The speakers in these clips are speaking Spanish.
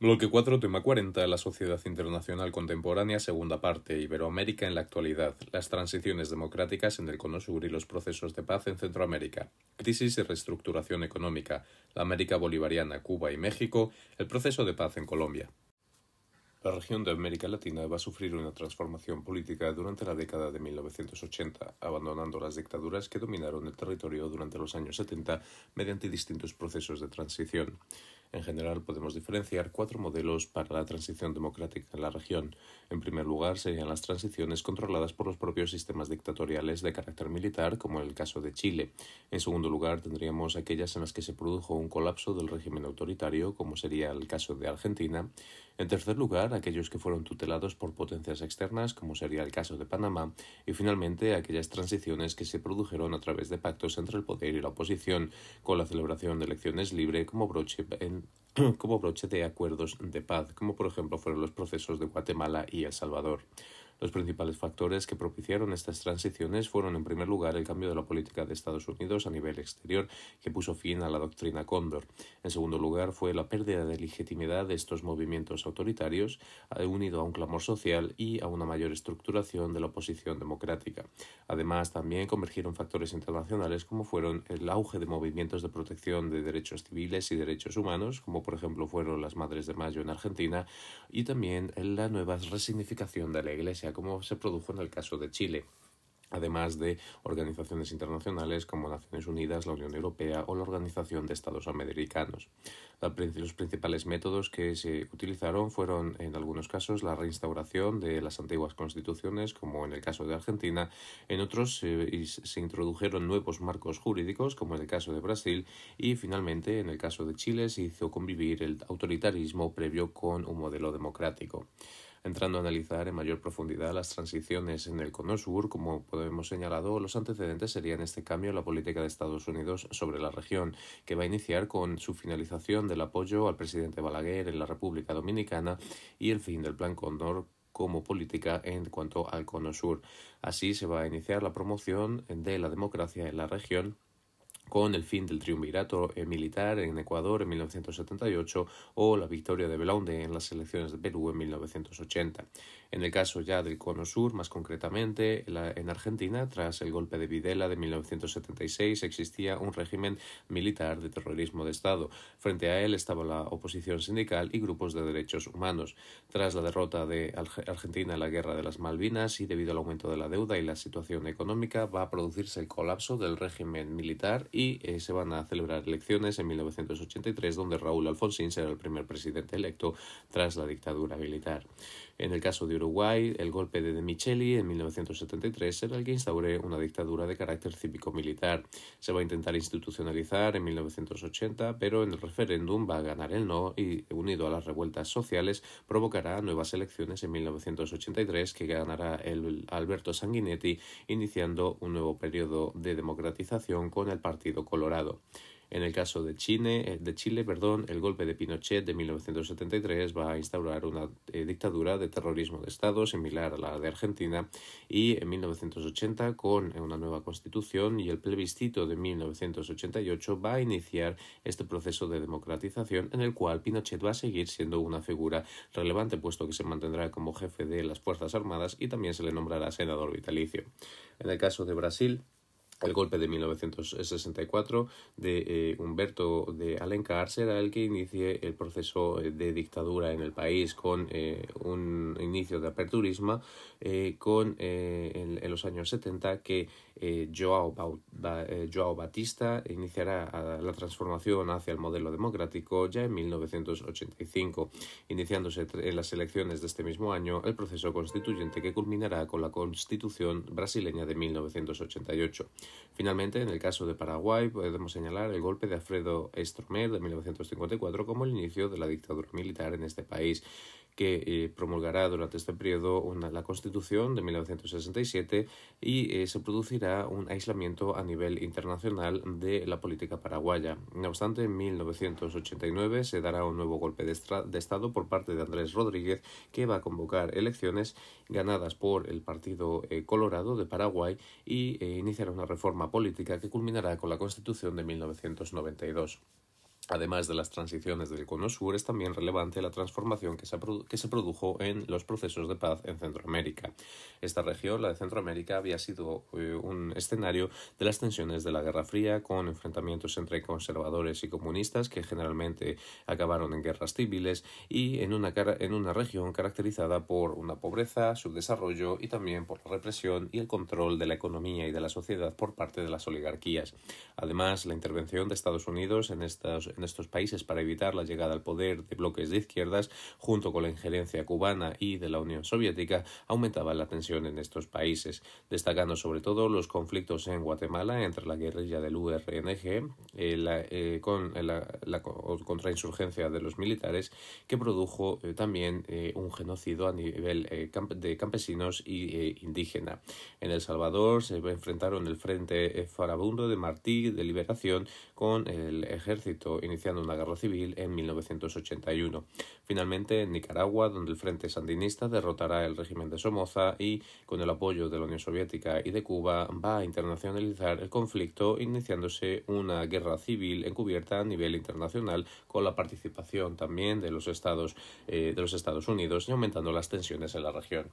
Bloque 4, tema 40, la sociedad internacional contemporánea, segunda parte, Iberoamérica en la actualidad, las transiciones democráticas en el Cono Sur y los procesos de paz en Centroamérica, crisis y reestructuración económica, la América bolivariana, Cuba y México, el proceso de paz en Colombia. La región de América Latina va a sufrir una transformación política durante la década de 1980, abandonando las dictaduras que dominaron el territorio durante los años 70 mediante distintos procesos de transición. En general, podemos diferenciar cuatro modelos para la transición democrática en la región. En primer lugar, serían las transiciones controladas por los propios sistemas dictatoriales de carácter militar, como en el caso de Chile. En segundo lugar, tendríamos aquellas en las que se produjo un colapso del régimen autoritario, como sería el caso de Argentina. En tercer lugar, aquellos que fueron tutelados por potencias externas, como sería el caso de Panamá. Y finalmente, aquellas transiciones que se produjeron a través de pactos entre el poder y la oposición, con la celebración de elecciones libres como broche en como broche de acuerdos de paz, como por ejemplo fueron los procesos de Guatemala y El Salvador. Los principales factores que propiciaron estas transiciones fueron, en primer lugar, el cambio de la política de Estados Unidos a nivel exterior, que puso fin a la doctrina Cóndor. En segundo lugar, fue la pérdida de legitimidad de estos movimientos autoritarios, eh, unido a un clamor social y a una mayor estructuración de la oposición democrática. Además, también convergieron factores internacionales como fueron el auge de movimientos de protección de derechos civiles y derechos humanos, como por ejemplo fueron las Madres de Mayo en Argentina, y también la nueva resignificación de la Iglesia como se produjo en el caso de Chile además de organizaciones internacionales como Naciones Unidas, la Unión Europea o la Organización de Estados Americanos. Los principales métodos que se utilizaron fueron, en algunos casos, la reinstauración de las antiguas constituciones, como en el caso de Argentina, en otros se introdujeron nuevos marcos jurídicos, como en el caso de Brasil, y finalmente, en el caso de Chile, se hizo convivir el autoritarismo previo con un modelo democrático entrando a analizar en mayor profundidad las transiciones en el Cono Sur, como podemos señalado, los antecedentes serían este cambio en la política de Estados Unidos sobre la región, que va a iniciar con su finalización del apoyo al presidente Balaguer en la República Dominicana y el fin del Plan Cóndor como política en cuanto al Cono Sur. Así se va a iniciar la promoción de la democracia en la región con el fin del triunvirato eh, militar en Ecuador en 1978 o la victoria de Belaunde en las elecciones de Perú en 1980. En el caso ya del Cono Sur, más concretamente en Argentina, tras el golpe de Videla de 1976 existía un régimen militar de terrorismo de Estado. Frente a él estaba la oposición sindical y grupos de derechos humanos. Tras la derrota de Argentina en la Guerra de las Malvinas y debido al aumento de la deuda y la situación económica, va a producirse el colapso del régimen militar y eh, se van a celebrar elecciones en 1983 donde Raúl Alfonsín será el primer presidente electo tras la dictadura militar. En el caso de Uruguay, el golpe de De Micheli en 1973 será el que instaure una dictadura de carácter cívico-militar. Se va a intentar institucionalizar en 1980, pero en el referéndum va a ganar el no y, unido a las revueltas sociales, provocará nuevas elecciones en 1983 que ganará el Alberto Sanguinetti, iniciando un nuevo periodo de democratización con el Partido Colorado. En el caso de Chile, eh, de Chile perdón, el golpe de Pinochet de 1973 va a instaurar una eh, dictadura de terrorismo de Estado similar a la de Argentina y en 1980 con una nueva constitución y el plebiscito de 1988 va a iniciar este proceso de democratización en el cual Pinochet va a seguir siendo una figura relevante puesto que se mantendrá como jefe de las Fuerzas Armadas y también se le nombrará senador vitalicio. En el caso de Brasil, el golpe de 1964 de eh, Humberto de Alencar será el que inicie el proceso de dictadura en el país con eh, un inicio de aperturismo eh, con en, en, los años 70 que Joao, Joao Batista iniciará la transformación hacia el modelo democrático ya en 1985, iniciándose en las elecciones de este mismo año el proceso constituyente que culminará con la constitución brasileña de 1988. Finalmente, en el caso de Paraguay, podemos señalar el golpe de Alfredo Stromer de 1954 como el inicio de la dictadura militar en este país que eh, promulgará durante este periodo una, la Constitución de 1967 y eh, se producirá un aislamiento a nivel internacional de la política paraguaya. No obstante, en 1989 se dará un nuevo golpe de, Estado por parte de Andrés Rodríguez que va a convocar elecciones ganadas por el Partido eh, Colorado de Paraguay y iniciará una reforma política que culminará con la Constitución de 1992. Además de las transiciones del Cono Sur, es también relevante la transformación que se, que se, produjo en los procesos de paz en Centroamérica. Esta región, la de Centroamérica, había sido eh, un escenario de las tensiones de la Guerra Fría, con enfrentamientos entre conservadores y comunistas que generalmente acabaron en guerras civiles y en una, en una región caracterizada por una pobreza, subdesarrollo y también por la represión y el control de la economía y de la sociedad por parte de las oligarquías. Además, la intervención de Estados Unidos en estas en estos países para evitar la llegada al poder de bloques de izquierdas, junto con la injerencia cubana y de la Unión Soviética, aumentaba la tensión en estos países, destacando sobre todo los conflictos en Guatemala entre la guerrilla del URNG eh, la, eh, con la, contrainsurgencia de los militares, que produjo eh, también un genocidio a nivel de campesinos y indígena. En El Salvador se enfrentaron el Frente Farabundo de Martí de Liberación con el ejército iniciando una guerra civil en 1981. Finalmente, en Nicaragua, donde el Frente Sandinista derrotará el régimen de Somoza y, con el apoyo de la Unión Soviética y de Cuba, va a internacionalizar el conflicto, iniciándose una guerra civil encubierta a nivel internacional con la participación también de los Estados, eh, de los Estados Unidos y aumentando las tensiones en la región.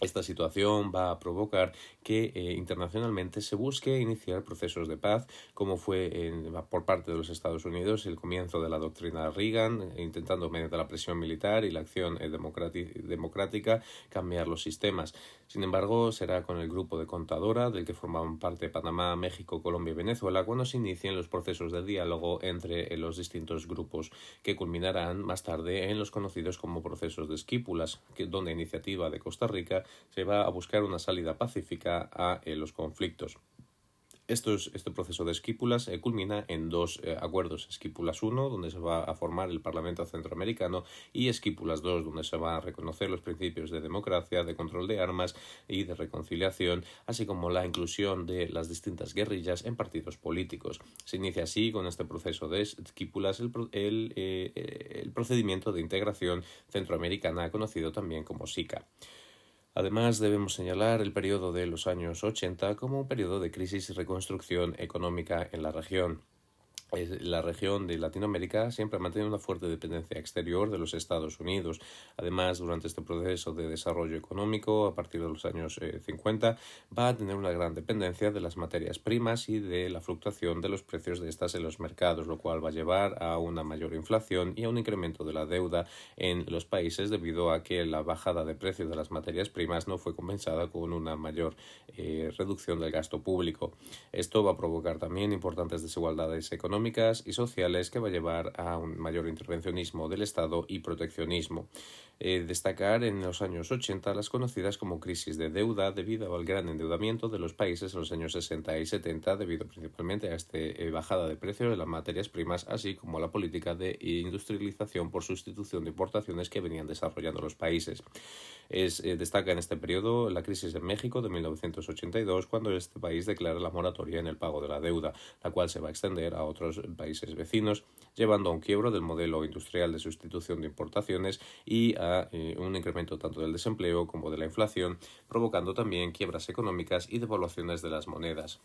Esta situación va a provocar que eh, internacionalmente se busque iniciar procesos de paz, como fue por parte de los Estados Unidos el comienzo de la doctrina Reagan, intentando mediante la presión militar y la acción eh, democrática cambiar los sistemas. Sin embargo, será con el grupo de contadora del que formaban parte Panamá, México, Colombia y Venezuela cuando se inicien los procesos de diálogo entre los distintos grupos, que culminarán más tarde en los conocidos como procesos de esquípulas, que, donde iniciativa de Costa Rica se va a buscar una salida pacífica a eh, los conflictos este proceso de esquípulas eh, culmina en dos eh, acuerdos, Esquípulas 1, donde se va a formar el Parlamento Centroamericano, y Esquípulas 2, donde se van a reconocer los principios de democracia, de control de armas y de reconciliación, así como la inclusión de las distintas guerrillas en partidos políticos. Se inicia así con este proceso de Esquípulas el, eh, el procedimiento de integración centroamericana, conocido también como SICA. Además, debemos señalar el periodo de los años 80 como un periodo de crisis y reconstrucción económica en la región la región de Latinoamérica siempre ha mantenido una fuerte dependencia exterior de los Estados Unidos. Además, durante este proceso de desarrollo económico, a partir de los años 50, eh, va a tener una gran dependencia de las materias primas y de la fluctuación de los precios de estas en los mercados, lo cual va a llevar a una mayor inflación y a un incremento de la deuda en los países debido a que la bajada de precios de las materias primas no fue compensada con una mayor eh, reducción del gasto público. Esto va a provocar también importantes desigualdades económicas y sociales que va a llevar a un mayor intervencionismo del Estado y proteccionismo. Eh, destacar en los años 80 las conocidas como crisis de deuda debido al gran endeudamiento de los países en los años 60 y 70 debido principalmente a esta eh, bajada de precio de las materias primas así como a la política de industrialización por sustitución de importaciones que venían desarrollando los países. Es, eh, destaca en este periodo la crisis en México de 1982 cuando este país declara la moratoria en el pago de la deuda, la cual se va a extender a otros países vecinos, llevando a un quiebro del modelo industrial de sustitución de importaciones y a eh, un incremento tanto del desempleo como de la inflación, provocando también quiebras económicas y devaluaciones de las monedas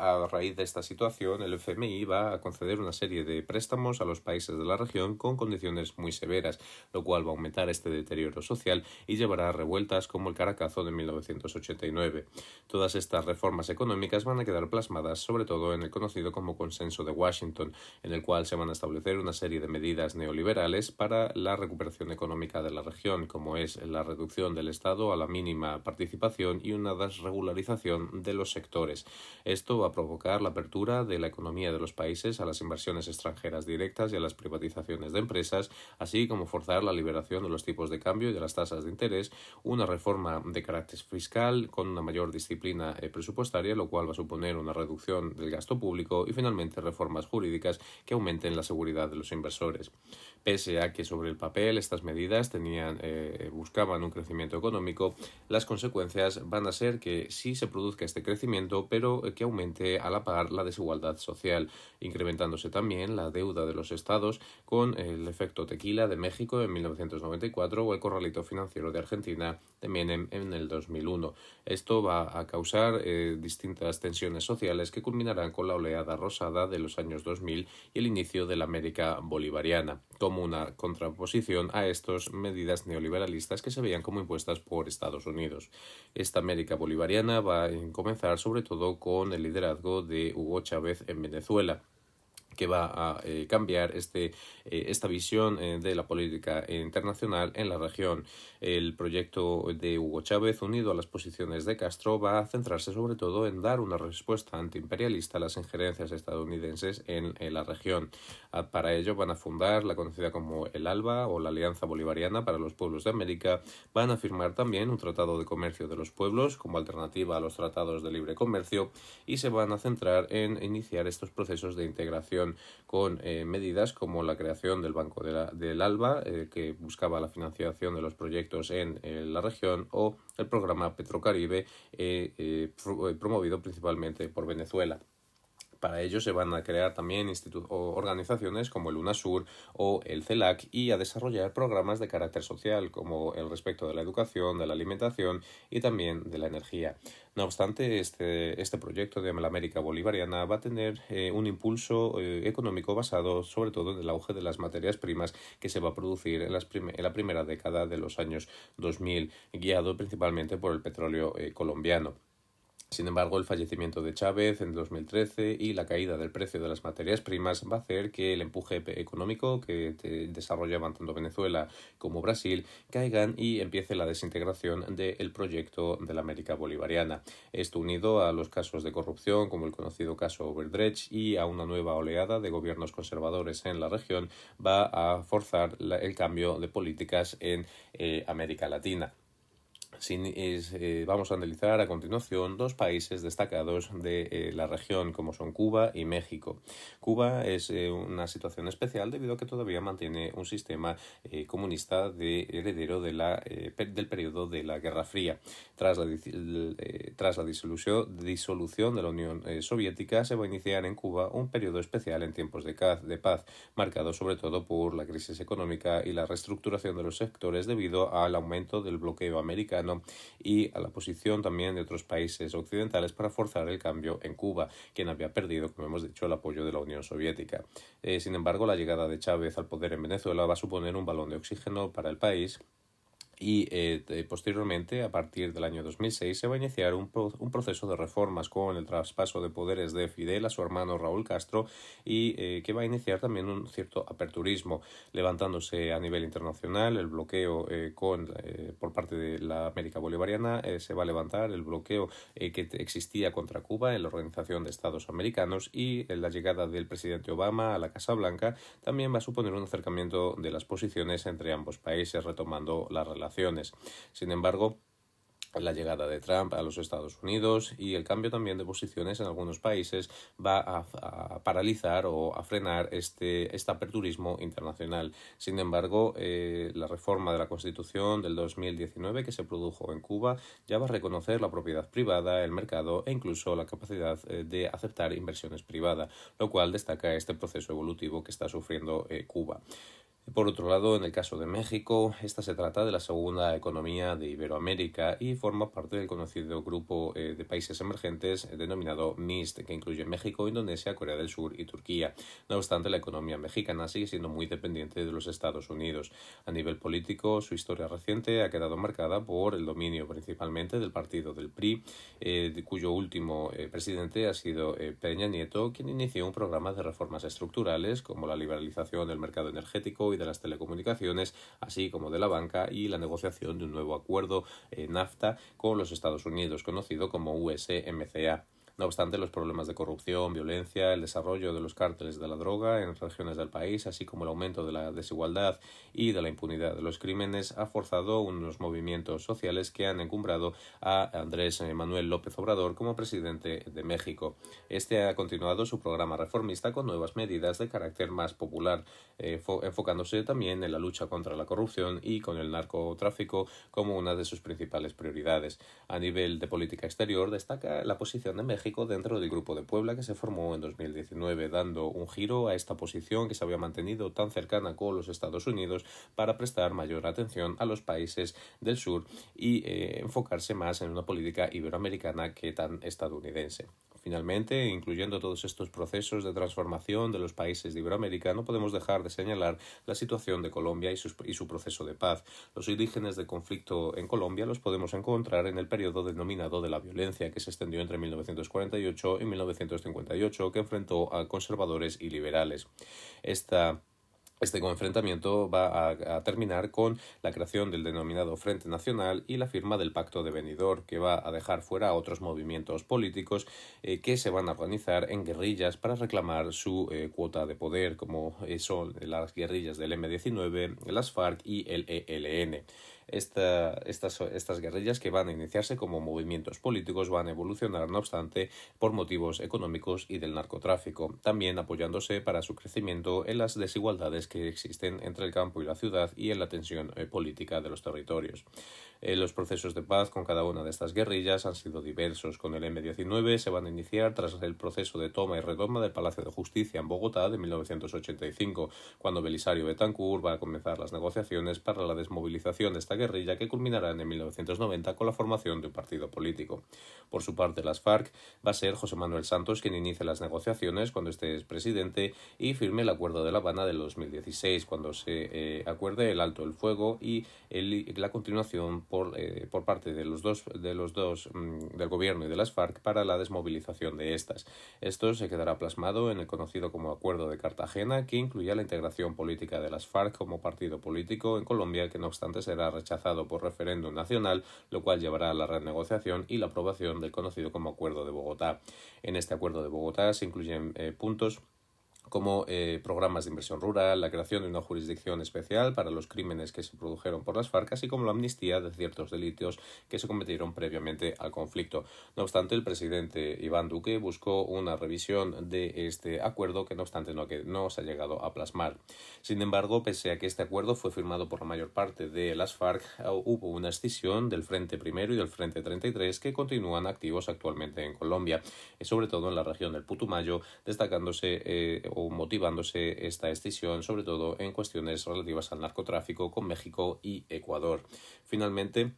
a raíz de esta situación, el FMI va a conceder una serie de préstamos a los países de la región con condiciones muy severas, lo cual va a aumentar este deterioro social y llevará a revueltas como el Caracazo de 1989. Todas estas reformas económicas van a quedar plasmadas sobre todo en el conocido como Consenso de Washington, en el cual se van a establecer una serie de medidas neoliberales para la recuperación económica de la región, como es la reducción del Estado a la mínima participación y una desregularización de los sectores. Esto va provocar la apertura de la economía de los países a las inversiones extranjeras directas y a las privatizaciones de empresas, así como forzar la liberación de los tipos de cambio y de las tasas de interés, una reforma de carácter fiscal con una mayor disciplina eh, presupuestaria, lo cual va a suponer una reducción del gasto público y finalmente reformas jurídicas que aumenten la seguridad de los inversores. Pese a que sobre el papel estas medidas tenían, eh, buscaban un crecimiento económico, las consecuencias van a ser que sí se produzca este crecimiento, pero que aumente prácticamente a la par la desigualdad social, incrementándose también la deuda de los estados con el efecto tequila de México en 1994 o el corralito financiero de Argentina también en, el 2001. Esto va a causar eh, distintas tensiones sociales que culminarán con la oleada rosada de los años 2000 y el inicio de la América bolivariana, como una contraposición a estas medidas neoliberalistas que se veían como impuestas por Estados Unidos. Esta América bolivariana va a comenzar sobre todo con el liderazgo de Hugo Chávez en Venezuela que va a eh, cambiar este, eh, esta visión eh, de la política internacional en la región. El proyecto de Hugo Chávez, unido a las posiciones de Castro, va a centrarse sobre todo en dar una respuesta antiimperialista a las injerencias estadounidenses en, la región. para ello van a fundar la conocida como el ALBA o la Alianza Bolivariana para los Pueblos de América. Van a firmar también un tratado de comercio de los pueblos como alternativa a los tratados de libre comercio y se van a centrar en iniciar estos procesos de integración con eh, medidas como la creación del Banco del ALBA, eh, que buscaba la financiación de los proyectos en la región, o el programa Petrocaribe, eh, promovido principalmente por Venezuela. Para ello se van a crear también organizaciones como el UNASUR o el CELAC y a desarrollar programas de carácter social como el respecto de la educación, de la alimentación y también de la energía. No obstante, este, este proyecto de la América Bolivariana va a tener eh, un impulso eh, económico basado sobre todo en el auge de las materias primas que se va a producir en, en la primera década de los años 2000, guiado principalmente por el petróleo eh, colombiano. Sin embargo, el fallecimiento de Chávez en 2013 y la caída del precio de las materias primas va a hacer que el empuje económico que desarrollaban tanto Venezuela como Brasil caigan y empiece la desintegración del proyecto de la América Bolivariana. Esto unido a los casos de corrupción como el conocido caso Overdredge y a una nueva oleada de gobiernos conservadores en la región va a forzar el cambio de políticas en eh, América Latina. Eh, vamos a analizar a continuación dos países destacados de eh, la región, como son Cuba y México. Cuba es eh, una situación especial debido a que todavía mantiene un sistema comunista de heredero de la, del periodo de la Guerra Fría. Tras la, tras la disolución, disolución de la Unión Soviética, se va a iniciar en Cuba un periodo especial en tiempos de, de paz, marcado sobre todo por la crisis económica y la reestructuración de los sectores debido al aumento del bloqueo americano y a la posición también de otros países occidentales para forzar el cambio en Cuba, quien había perdido, como hemos dicho, el apoyo de la Unión Soviética. Eh, sin embargo, la llegada de Chávez al poder en Venezuela va a suponer un balón de oxígeno para el país y eh, posteriormente, a partir del año 2006, se va a iniciar un, un, proceso de reformas con el traspaso de poderes de Fidel a su hermano Raúl Castro y eh, que va a iniciar también un cierto aperturismo, levantándose a nivel internacional. El bloqueo eh, con, por parte de la América Bolivariana, se va a levantar. El bloqueo que existía contra Cuba en la Organización de Estados Americanos y la llegada del presidente Obama a la Casa Blanca también va a suponer un acercamiento de las posiciones entre ambos países, retomando la relación sin embargo, la llegada de Trump a los Estados Unidos y el cambio también de posiciones en algunos países va a, paralizar o a frenar este, este, aperturismo internacional. Sin embargo, eh, la reforma de la Constitución del 2019 que se produjo en Cuba ya va a reconocer la propiedad privada, el mercado e incluso la capacidad eh, de aceptar inversiones privadas, lo cual destaca este proceso evolutivo que está sufriendo eh, Cuba. Por otro lado, en el caso de México, esta se trata de la segunda economía de Iberoamérica y forma parte del conocido grupo eh, de países emergentes denominado MIST, que incluye México, Indonesia, Corea del Sur y Turquía. No obstante, la economía mexicana sigue siendo muy dependiente de los Estados Unidos. A nivel político, su historia reciente ha quedado marcada por el dominio principalmente del partido del PRI, eh, cuyo último eh, presidente ha sido Peña Nieto, quien inició un programa de reformas estructurales como la liberalización del mercado energético y de las telecomunicaciones, así como de la banca y la negociación de un nuevo acuerdo NAFTA con los Estados Unidos, conocido como USMCA. No obstante, los problemas de corrupción, violencia, el desarrollo de los cárteles de la droga en regiones del país, así como el aumento de la desigualdad y de la impunidad de los crímenes, ha forzado unos movimientos sociales que han encumbrado a Andrés Manuel López Obrador como presidente de México. Este ha continuado su programa reformista con nuevas medidas de carácter más popular, eh, enfocándose también en la lucha contra la corrupción y con el narcotráfico como una de sus principales prioridades. A nivel de política exterior, destaca la posición de México dentro del Grupo de Puebla que se formó en 2019, dando un giro a esta posición que se había mantenido tan cercana con los Estados Unidos para prestar mayor atención a los países del sur y eh, enfocarse más en una política iberoamericana que tan estadounidense. Finalmente, incluyendo todos estos procesos de transformación de los países de Iberoamérica, no podemos dejar de señalar la situación de Colombia y, y su proceso de paz. Los orígenes del conflicto en Colombia los podemos encontrar en el periodo denominado de la violencia, que se extendió entre 1948 y 1958, que enfrentó a conservadores y liberales. Esta este enfrentamiento va a, terminar con la creación del denominado Frente Nacional y la firma del Pacto de Benidorm, que va a dejar fuera a otros movimientos políticos eh, que se van a organizar en guerrillas para reclamar su eh, cuota de poder, como son las guerrillas del M-19, las FARC y el ELN esta, estas, estas guerrillas que van a iniciarse como movimientos políticos van a evolucionar, no obstante, por motivos económicos y del narcotráfico, también apoyándose para su crecimiento en las desigualdades que existen entre el campo y la ciudad y en la tensión eh, política de los territorios. Eh, los procesos de paz con cada una de estas guerrillas han sido diversos. Con el M-19 se van a iniciar tras el proceso de toma y retoma del Palacio de Justicia en Bogotá de 1985, cuando Belisario Betancourt va a comenzar las negociaciones para la desmovilización de esta guerrilla que culminará en 1990 con la formación de un partido político. Por su parte, las FARC va a ser José Manuel Santos quien inicie las negociaciones cuando este es presidente y firme el Acuerdo de La Habana del 2016, cuando se eh, acuerde el alto el fuego y la continuación por, eh, por parte de los dos, de los dos mm, del gobierno y de las FARC para la desmovilización de estas. Esto se quedará plasmado en el conocido como Acuerdo de Cartagena, que incluía la integración política de las FARC como partido político en Colombia, que no obstante será rechazado por referéndum nacional, lo cual llevará a la renegociación y la aprobación del conocido como Acuerdo de Bogotá. En este Acuerdo de Bogotá se incluyen eh, puntos como eh, programas de inversión rural, la creación de una jurisdicción especial para los crímenes que se produjeron por las FARC, así como la amnistía de ciertos delitos que se cometieron previamente al conflicto. No obstante, el presidente Iván Duque buscó una revisión de este acuerdo que no obstante no, se ha llegado a plasmar. Sin embargo, pese a que este acuerdo fue firmado por la mayor parte de las FARC, hubo una escisión del Frente Primero y del Frente 33 que continúan activos actualmente en Colombia, sobre todo en la región del Putumayo, destacándose eh, motivándose esta escisión sobre todo en cuestiones relativas al narcotráfico con México y Ecuador. Finalmente,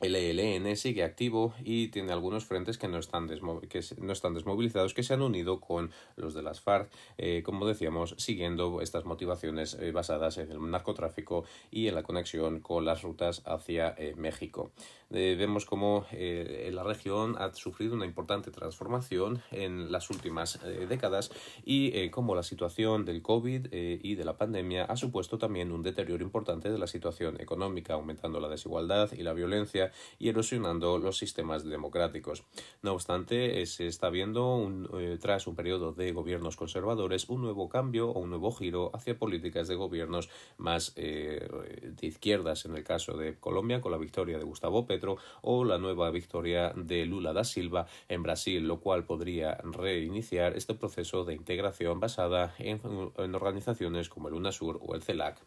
el ELN sigue activo y tiene algunos frentes que no están, que no están desmovilizados que se han unido con los de las FARC, eh, como decíamos, siguiendo estas motivaciones eh, basadas en el narcotráfico y en la conexión con las rutas hacia eh, México. vemos cómo la región ha sufrido una importante transformación en las últimas décadas y cómo la situación del COVID y de la pandemia ha supuesto también un deterioro importante de la situación económica, aumentando la desigualdad y la violencia y erosionando los sistemas democráticos. No obstante, se está viendo, eh, tras un periodo de gobiernos conservadores, un nuevo cambio o un nuevo giro hacia políticas de gobiernos más eh, de izquierdas, en el caso de Colombia, con la victoria de Gustavo Petro, o la nueva victoria de Lula da Silva en Brasil, lo cual podría reiniciar este proceso de integración basada en organizaciones como el UNASUR o el CELAC.